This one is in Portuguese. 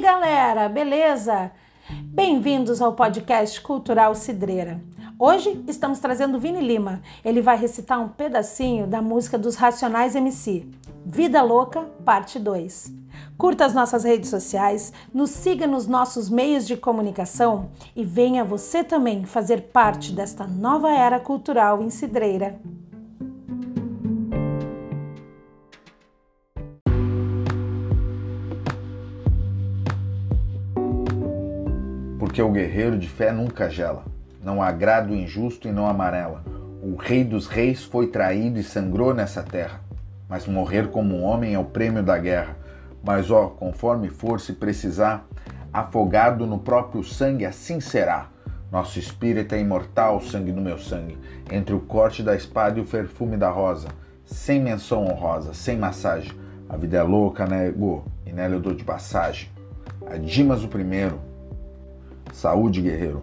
galera, beleza? Bem-vindos ao podcast Cultural Cidreira. Hoje estamos trazendo Vini Lima. Ele vai recitar um pedacinho da música dos Racionais MC, Vida Louca, parte 2. Curta as nossas redes sociais, nos siga nos nossos meios de comunicação e venha você também fazer parte desta nova era cultural em Cidreira. Porque o guerreiro de fé nunca gela, não agrada o injusto e não amarela. O rei dos reis foi traído e sangrou nessa terra, mas morrer como homem é o prêmio da guerra. Mas ó, conforme for se precisar, afogado no próprio sangue, assim será. Nosso espírito é imortal, sangue do meu sangue, entre o corte da espada e o perfume da rosa, sem menção honrosa, sem massagem. A vida é louca, nego, e nela eu dou de passagem. A Dimas o primeiro, Saúde, guerreiro.